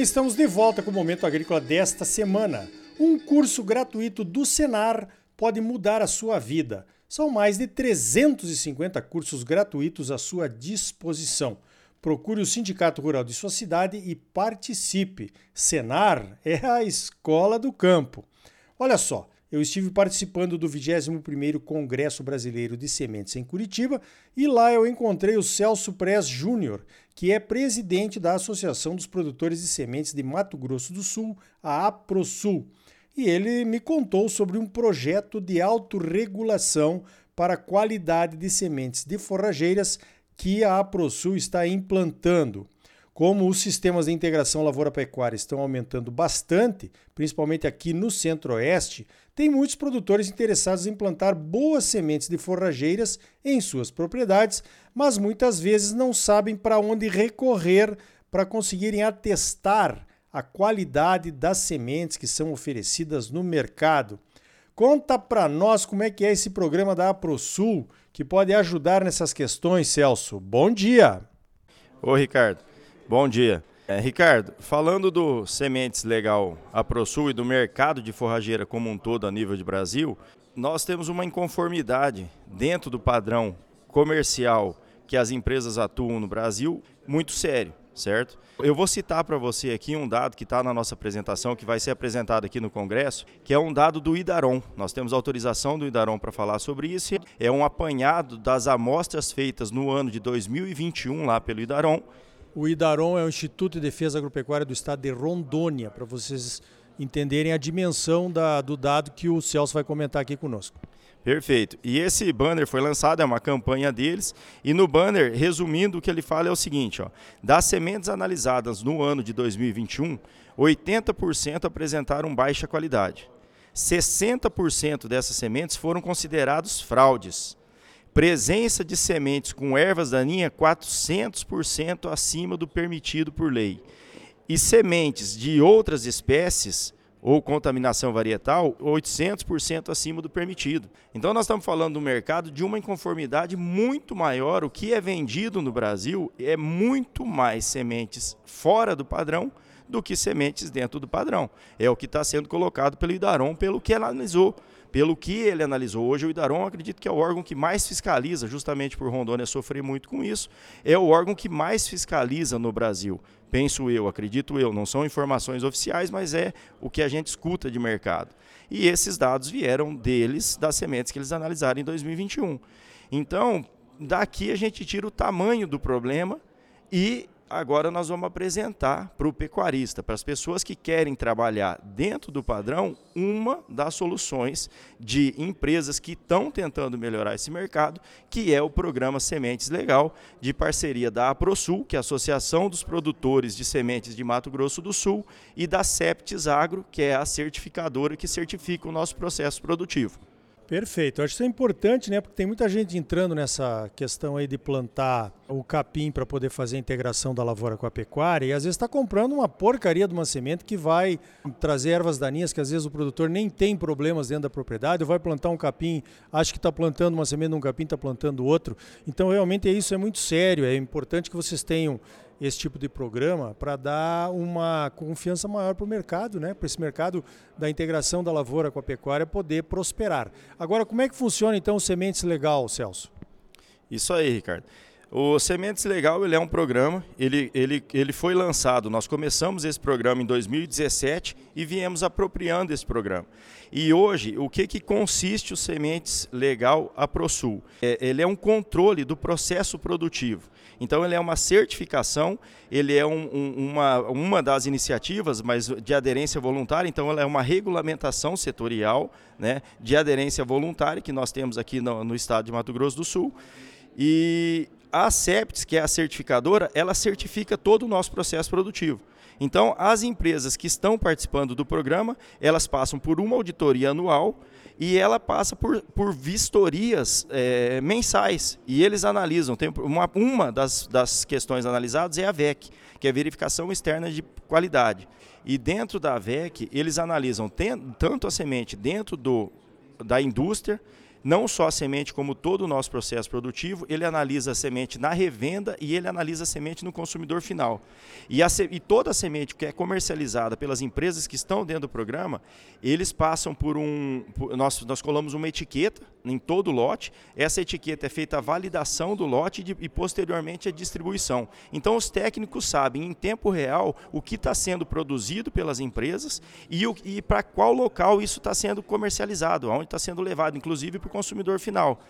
bem, estamos de volta com o Momento Agrícola desta semana. Um curso gratuito do Senar pode mudar a sua vida. São mais de 350 cursos gratuitos à sua disposição. Procure o Sindicato Rural de sua cidade e participe. Senar é a escola do campo. Olha só, eu estive participando do 21º Congresso Brasileiro de Sementes em Curitiba e lá eu encontrei o Celso Prez Júnior, que é presidente da Associação dos Produtores de Sementes de Mato Grosso do Sul, a APROSUL. E ele me contou sobre um projeto de autorregulação para a qualidade de sementes de forrageiras que a APROSUL está implantando. Como os sistemas de integração lavoura-pecuária estão aumentando bastante, principalmente aqui no Centro-Oeste, tem muitos produtores interessados em plantar boas sementes de forrageiras em suas propriedades, mas muitas vezes não sabem para onde recorrer para conseguirem atestar a qualidade das sementes que são oferecidas no mercado. Conta para nós como é que é esse programa da AproSul que pode ajudar nessas questões, Celso. Bom dia. Oi, Ricardo. Bom dia. É, Ricardo, falando do Sementes Legal a ProSul e do mercado de forrageira como um todo a nível de Brasil, nós temos uma inconformidade dentro do padrão comercial que as empresas atuam no Brasil muito sério, certo? Eu vou citar para você aqui um dado que está na nossa apresentação, que vai ser apresentado aqui no Congresso, que é um dado do Idaron. Nós temos autorização do Idaron para falar sobre isso. É um apanhado das amostras feitas no ano de 2021 lá pelo Idaron o IDARON é o Instituto de Defesa Agropecuária do Estado de Rondônia, para vocês entenderem a dimensão da, do dado que o Celso vai comentar aqui conosco. Perfeito. E esse banner foi lançado, é uma campanha deles. E no banner, resumindo, o que ele fala é o seguinte: ó, das sementes analisadas no ano de 2021, 80% apresentaram baixa qualidade. 60% dessas sementes foram considerados fraudes. Presença de sementes com ervas daninhas 400% acima do permitido por lei. E sementes de outras espécies ou contaminação varietal 800% acima do permitido. Então nós estamos falando do mercado de uma inconformidade muito maior. O que é vendido no Brasil é muito mais sementes fora do padrão do que sementes dentro do padrão. É o que está sendo colocado pelo Idaron, pelo que analisou pelo que ele analisou hoje, o Idaron acredito que é o órgão que mais fiscaliza, justamente por Rondônia sofrer muito com isso, é o órgão que mais fiscaliza no Brasil. Penso eu, acredito eu, não são informações oficiais, mas é o que a gente escuta de mercado. E esses dados vieram deles, das sementes que eles analisaram em 2021. Então, daqui a gente tira o tamanho do problema e agora nós vamos apresentar para o pecuarista, para as pessoas que querem trabalhar dentro do padrão, uma das soluções de empresas que estão tentando melhorar esse mercado, que é o programa Sementes Legal, de parceria da AproSul, que é a Associação dos Produtores de Sementes de Mato Grosso do Sul, e da Septis Agro, que é a certificadora que certifica o nosso processo produtivo. Perfeito. Acho que isso é importante, né? Porque tem muita gente entrando nessa questão aí de plantar o capim para poder fazer a integração da lavoura com a pecuária e às vezes está comprando uma porcaria de uma semente que vai trazer ervas daninhas que às vezes o produtor nem tem problemas dentro da propriedade, ou vai plantar um capim, acha que está plantando uma semente de um capim, está plantando outro. Então realmente isso é muito sério. É importante que vocês tenham esse tipo de programa para dar uma confiança maior para o mercado, né? para esse mercado da integração da lavoura com a pecuária poder prosperar. Agora, como é que funciona então o Sementes Legal, Celso? Isso aí, Ricardo. O Sementes Legal ele é um programa, ele, ele, ele foi lançado, nós começamos esse programa em 2017 e viemos apropriando esse programa. E hoje, o que, que consiste o Sementes Legal a ProSul? É, ele é um controle do processo produtivo. Então, ele é uma certificação, ele é um, um, uma, uma das iniciativas mas de aderência voluntária, então, ela é uma regulamentação setorial né, de aderência voluntária que nós temos aqui no, no estado de Mato Grosso do Sul. E a CEPTS, que é a certificadora, ela certifica todo o nosso processo produtivo. Então, as empresas que estão participando do programa, elas passam por uma auditoria anual e ela passa por, por vistorias é, mensais. E eles analisam. Tem uma, uma das, das questões analisadas é a VEC, que é a verificação externa de qualidade. E dentro da VEC, eles analisam tanto a semente dentro do, da indústria, não só a semente, como todo o nosso processo produtivo, ele analisa a semente na revenda e ele analisa a semente no consumidor final. E, a, e toda a semente que é comercializada pelas empresas que estão dentro do programa, eles passam por um. Por, nós, nós colamos uma etiqueta em todo o lote. Essa etiqueta é feita a validação do lote de, e posteriormente a distribuição. Então os técnicos sabem em tempo real o que está sendo produzido pelas empresas e, e para qual local isso está sendo comercializado, aonde está sendo levado, inclusive para consumidor final.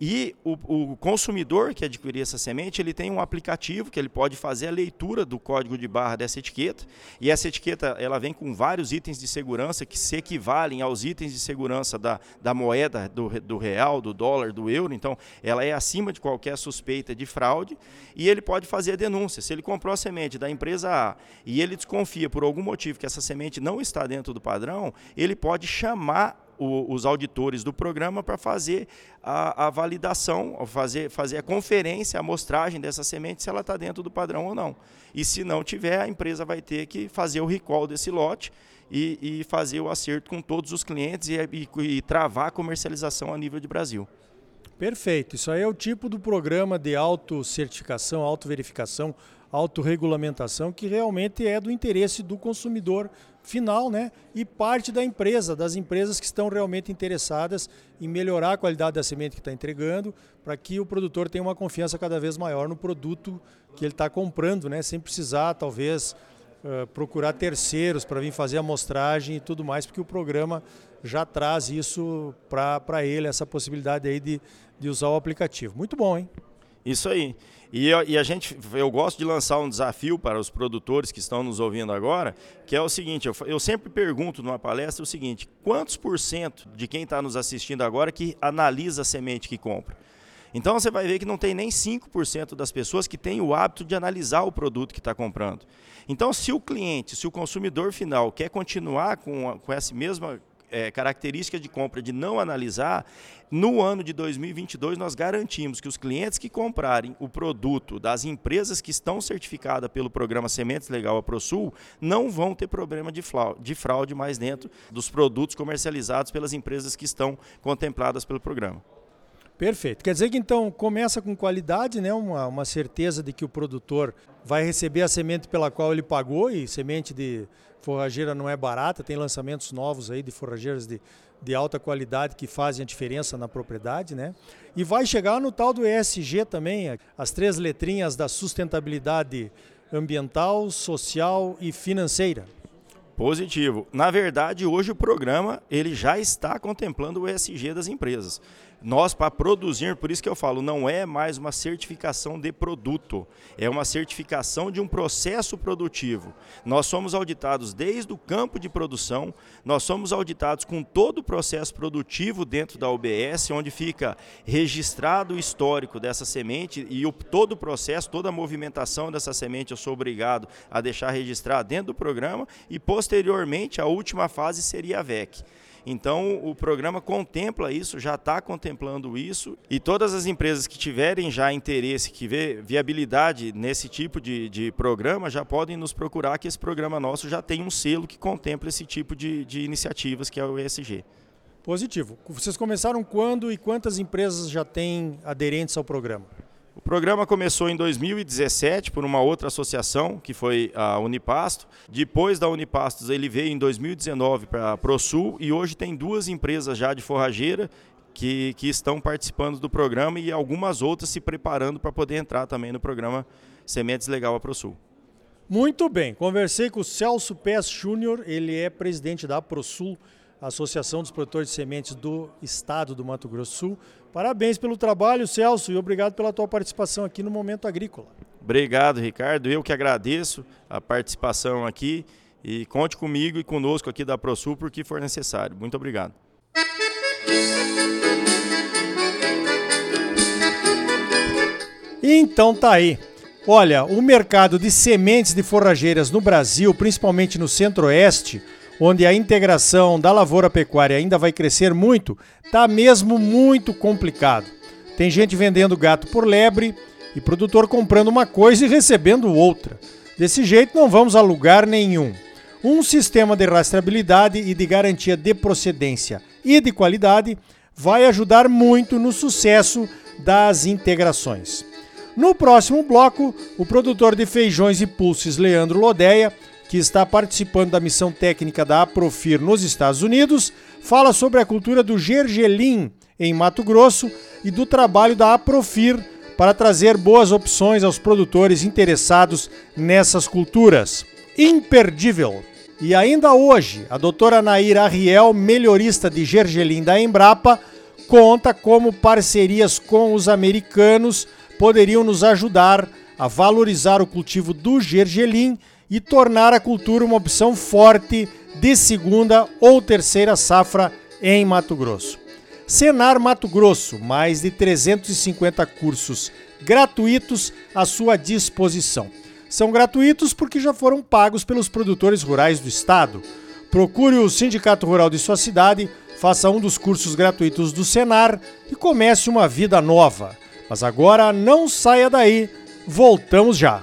E o, o, consumidor que adquirir essa semente, ele tem um aplicativo que ele pode fazer a leitura do código de barra dessa etiqueta. E essa etiqueta ela vem com vários itens de segurança que se equivalem aos itens de segurança da, da moeda, do, do real, do dólar, do euro. Então, ela é acima de qualquer suspeita de fraude. E ele pode fazer a denúncia. Se ele comprou a semente da empresa A e ele desconfia por algum motivo que essa semente não está dentro do padrão, ele pode chamar o, os auditores do programa para fazer a, a, validação, fazer, fazer a conferência, a amostragem dessa semente, se ela está dentro do padrão ou não. E se não tiver, a empresa vai ter que fazer o recall desse lote e, e fazer o acerto com todos os clientes e, e, e travar a comercialização a nível de Brasil. Perfeito. Isso aí é o tipo do programa de autocertificação, autoverificação, autorregulamentação que realmente é do interesse do consumidor final, né? E parte da empresa, das empresas que estão realmente interessadas em melhorar a qualidade da semente que está entregando, para que o produtor tenha uma confiança cada vez maior no produto que ele está comprando, né? Sem precisar, talvez, uh, procurar terceiros para vir fazer a amostragem e tudo mais, porque o programa já traz isso para ele, essa possibilidade aí de, de usar o aplicativo. Muito bom, hein? Isso aí. E, e, a gente, eu gosto de lançar um desafio para os produtores que estão nos ouvindo agora, que é o seguinte: eu, eu sempre pergunto numa palestra o seguinte: quantos por cento de quem está nos assistindo agora que analisa a semente que compra? Então você vai ver que não tem nem 5% das pessoas que têm o hábito de analisar o produto que está comprando. Então, se o cliente, se o consumidor final quer continuar com, com essa mesma é, característica de compra de não analisar, no ano de 2022 nós garantimos que os clientes que comprarem o produto das empresas que estão certificadas pelo programa Sementes Legal a ProSul não vão ter problema de fraude mais dentro dos produtos comercializados pelas empresas que estão contempladas pelo programa. Perfeito. Quer dizer que então começa com qualidade, né? uma, uma certeza de que o produtor vai receber a semente pela qual ele pagou, e semente de forrageira não é barata, tem lançamentos novos aí de forrageiras de, de alta qualidade que fazem a diferença na propriedade, né? E vai chegar no tal do ESG também, as três letrinhas da sustentabilidade ambiental, social e financeira. Positivo. Na verdade, hoje o programa ele já está contemplando o ESG das empresas. Nós, para produzir, por isso que eu falo, não é mais uma certificação de produto, é uma certificação de um processo produtivo. Nós somos auditados desde o campo de produção, nós somos auditados com todo o processo produtivo dentro da UBS, onde fica registrado o histórico dessa semente e o, todo o processo, toda a movimentação dessa semente eu sou obrigado a deixar registrado dentro do programa e, posteriormente, a última fase seria a VEC. Então, o programa contempla isso, já está contemplando isso, e todas as empresas que tiverem já interesse, que vê viabilidade nesse tipo de, de programa, já podem nos procurar, que esse programa nosso já tem um selo que contempla esse tipo de, de iniciativas, que é o ESG. Positivo. Vocês começaram quando e quantas empresas já têm aderentes ao programa? O programa começou em 2017 por uma outra associação, que foi a Unipasto. Depois da Unipastos, ele veio em 2019 para a ProSul e hoje tem duas empresas já de forrageira que, que estão participando do programa e algumas outras se preparando para poder entrar também no programa Sementes Legal a ProSul. Muito bem, conversei com o Celso Pes Júnior, ele é presidente da ProSul, Associação dos Produtores de Sementes do Estado do Mato Grosso Sul. Parabéns pelo trabalho, Celso, e obrigado pela tua participação aqui no Momento Agrícola. Obrigado, Ricardo. Eu que agradeço a participação aqui e conte comigo e conosco aqui da ProSul por que for necessário. Muito obrigado. Então tá aí. Olha, o mercado de sementes de forrageiras no Brasil, principalmente no Centro-Oeste, onde a integração da lavoura pecuária ainda vai crescer muito, está mesmo muito complicado. Tem gente vendendo gato por lebre e produtor comprando uma coisa e recebendo outra. Desse jeito não vamos a lugar nenhum. Um sistema de rastreabilidade e de garantia de procedência e de qualidade vai ajudar muito no sucesso das integrações. No próximo bloco, o produtor de feijões e pulses Leandro Lodeia, que está participando da missão técnica da Aprofir nos Estados Unidos, fala sobre a cultura do gergelim em Mato Grosso e do trabalho da Aprofir para trazer boas opções aos produtores interessados nessas culturas. Imperdível! E ainda hoje, a doutora Naira Arriel, melhorista de gergelim da Embrapa, conta como parcerias com os americanos poderiam nos ajudar a valorizar o cultivo do gergelim e tornar a cultura uma opção forte de segunda ou terceira safra em Mato Grosso. Senar Mato Grosso, mais de 350 cursos gratuitos à sua disposição. São gratuitos porque já foram pagos pelos produtores rurais do estado. Procure o Sindicato Rural de sua cidade, faça um dos cursos gratuitos do Senar e comece uma vida nova. Mas agora não saia daí, voltamos já.